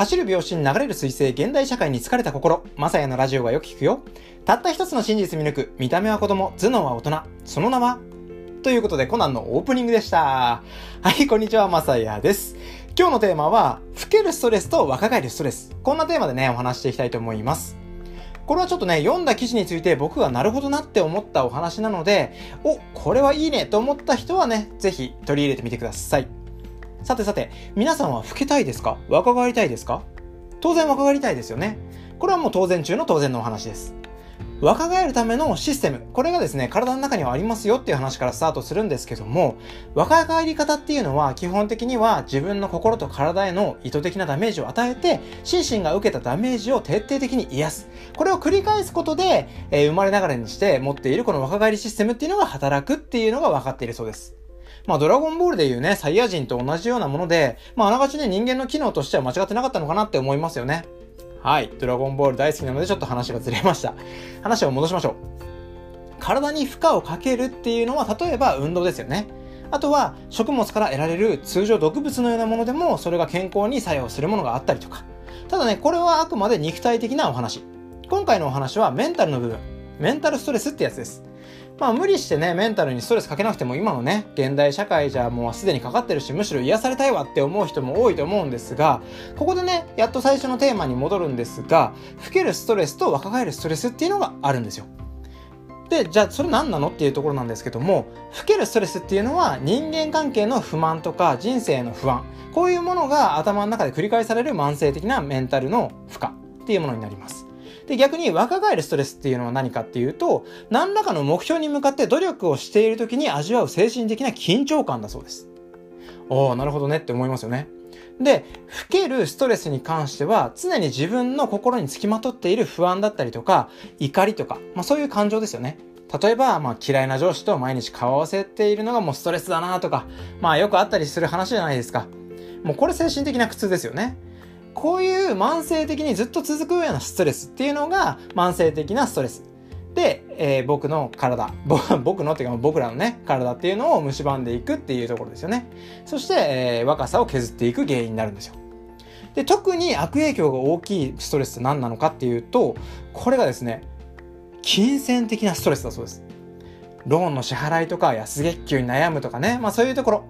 走る拍子に流れる彗星、現代社会に疲れた心、まさやのラジオがよく聞くよ。たった一つの真実見抜く、見た目は子供、頭脳は大人、その名は？ということで、コナンのオープニングでした。はい、こんにちは、まさやです。今日のテーマは、老けるストレスと若返るストレス。こんなテーマでね、お話していきたいと思います。これはちょっとね、読んだ記事について僕がなるほどなって思ったお話なので、お、これはいいねと思った人はね、ぜひ取り入れてみてください。さてさて、皆さんは老けたいですか？若返りたいですか？当然若返りたいですよね。これはもう当然中の当然のお話です。若返るためのシステム、これがですね、体の中にはありますよっていう話からスタートするんですけども、若返り方っていうのは基本的には自分の心と体への意図的なダメージを与えて、心身が受けたダメージを徹底的に癒す。これを繰り返すことで、えー、生まれながらにして持っているこの若返りシステムっていうのが働くっていうのが分かっているそうです。まあ、ドラゴンボールでいうね、サイヤ人と同じようなもので、まあ、あながちね、人間の機能としては間違ってなかったのかなって思いますよね。はい。ドラゴンボール大好きなのでちょっと話がずれました。話を戻しましょう。体に負荷をかけるっていうのは、例えば運動ですよね。あとは、食物から得られる通常毒物のようなものでも、それが健康に作用するものがあったりとか。ただね、これはあくまで肉体的なお話。今回のお話はメンタルの部分。メンタルストレスってやつです。まあ無理してね、メンタルにストレスかけなくても今のね、現代社会じゃもうすでにかかってるし、むしろ癒されたいわって思う人も多いと思うんですが、ここでね、やっと最初のテーマに戻るんですが、老けるストレスと若返るストレスっていうのがあるんですよ。で、じゃあそれ何なのっていうところなんですけども、老けるストレスっていうのは人間関係の不満とか人生の不安、こういうものが頭の中で繰り返される慢性的なメンタルの負荷っていうものになります。で、逆に若返るストレスっていうのは何かっていうと、何らかの目標に向かって努力をしている時に味わう精神的な緊張感だそうです。おー、なるほどねって思いますよね。で、老けるストレスに関しては、常に自分の心につきまとっている不安だったりとか、怒りとか、まあそういう感情ですよね。例えば、まあ嫌いな上司と毎日顔合わせているのがもうストレスだなとか、まあよくあったりする話じゃないですか。もうこれ精神的な苦痛ですよね。こういう慢性的にずっと続くようなストレスっていうのが慢性的なストレス。で、えー、僕の体、僕のっていうか僕らのね、体っていうのを蝕んでいくっていうところですよね。そして、えー、若さを削っていく原因になるんですよ。で、特に悪影響が大きいストレスって何なのかっていうと、これがですね、金銭的なストレスだそうです。ローンの支払いとか安月給に悩むとかね、まあそういうところ。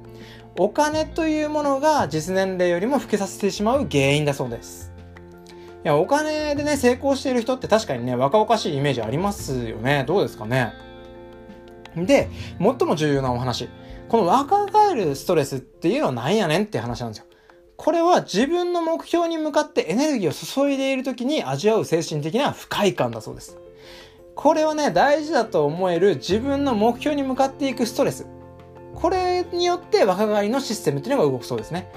お金というものが実年齢よりも老けさせてしまう原因だそうです。いや、お金でね、成功している人って確かにね、若々しいイメージありますよね。どうですかね。で、最も重要なお話。この若返るストレスっていうのは何やねんって話なんですよ。これは自分の目標に向かってエネルギーを注いでいる時に味わう精神的な不快感だそうです。これはね、大事だと思える自分の目標に向かっていくストレス。これによって若返りのシステムっていうのが動くそうですね。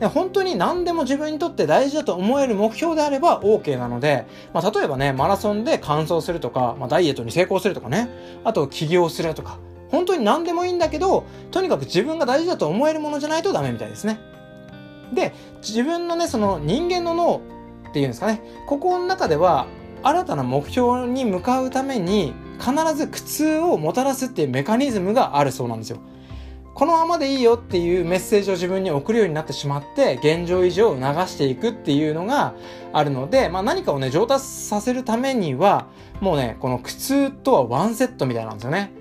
で本当に何でも自分にとって大事だと思える目標であれば OK なので、まあ、例えばね、マラソンで完走するとか、まあ、ダイエットに成功するとかね、あと起業するとか、本当に何でもいいんだけど、とにかく自分が大事だと思えるものじゃないとダメみたいですね。で、自分のね、その人間の脳っていうんですかね、ここの中では新たな目標に向かうために必ず苦痛をもたらすっていうメカニズムがあるそうなんですよ。このままでいいよっていうメッセージを自分に送るようになってしまって、現状維持を促していくっていうのがあるので、まあ何かをね、上達させるためには、もうね、この苦痛とはワンセットみたいなんですよね。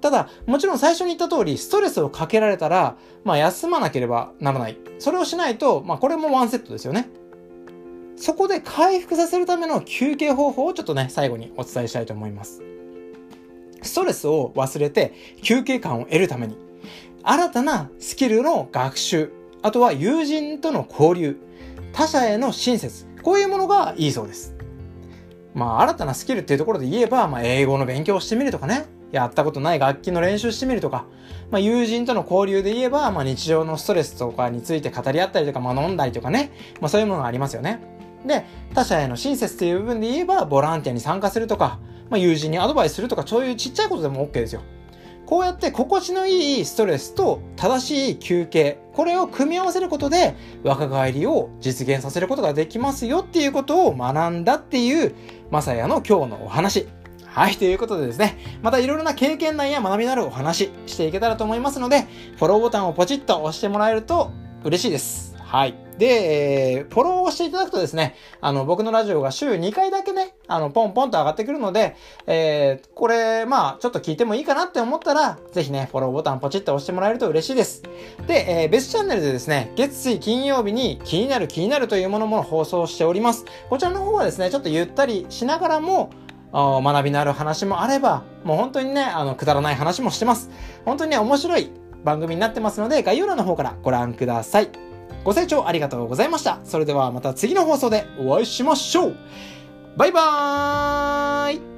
ただ、もちろん最初に言った通り、ストレスをかけられたら、まあ休まなければならない。それをしないと、まあこれもワンセットですよね。そこで回復させるための休憩方法をちょっとね、最後にお伝えしたいと思います。ストレスを忘れて休憩感を得るために、新たなスキルの学習、あとは友人との交流、他者への親切、こういうものがいいそうです。まあ、新たなスキルっていうところで言えば、まあ、英語の勉強をしてみるとかね、やったことない楽器の練習してみるとか、まあ、友人との交流で言えば、まあ、日常のストレスとかについて語り合ったりとか、まあ、飲んだりとかね、まあ、そういうものがありますよね。で、他者への親切っていう部分で言えば、ボランティアに参加するとか、まあ、友人にアドバイスするとか、そういうちっちゃいことでも OK ですよ。こうやって心地のいいストレスと正しい休憩、これを組み合わせることで若返りを実現させることができますよっていうことを学んだっていう、まさやの今日のお話。はい、ということでですね、またいろいろな経験談や学びのあるお話していけたらと思いますので、フォローボタンをポチッと押してもらえると嬉しいです。はい。で、えー、フォローをしていただくとですね、あの、僕のラジオが週2回だけね、あの、ポンポンと上がってくるので、えー、これ、まあ、ちょっと聞いてもいいかなって思ったら、ぜひね、フォローボタンポチッと押してもらえると嬉しいです。で、えー、別チャンネルでですね、月水金曜日に気になる気になるというものも放送しております。こちらの方はですね、ちょっとゆったりしながらも、学びのある話もあれば、もう本当にね、あの、くだらない話もしてます。本当にね、面白い番組になってますので、概要欄の方からご覧ください。ご清聴ありがとうございました。それではまた次の放送でお会いしましょうバイバーイ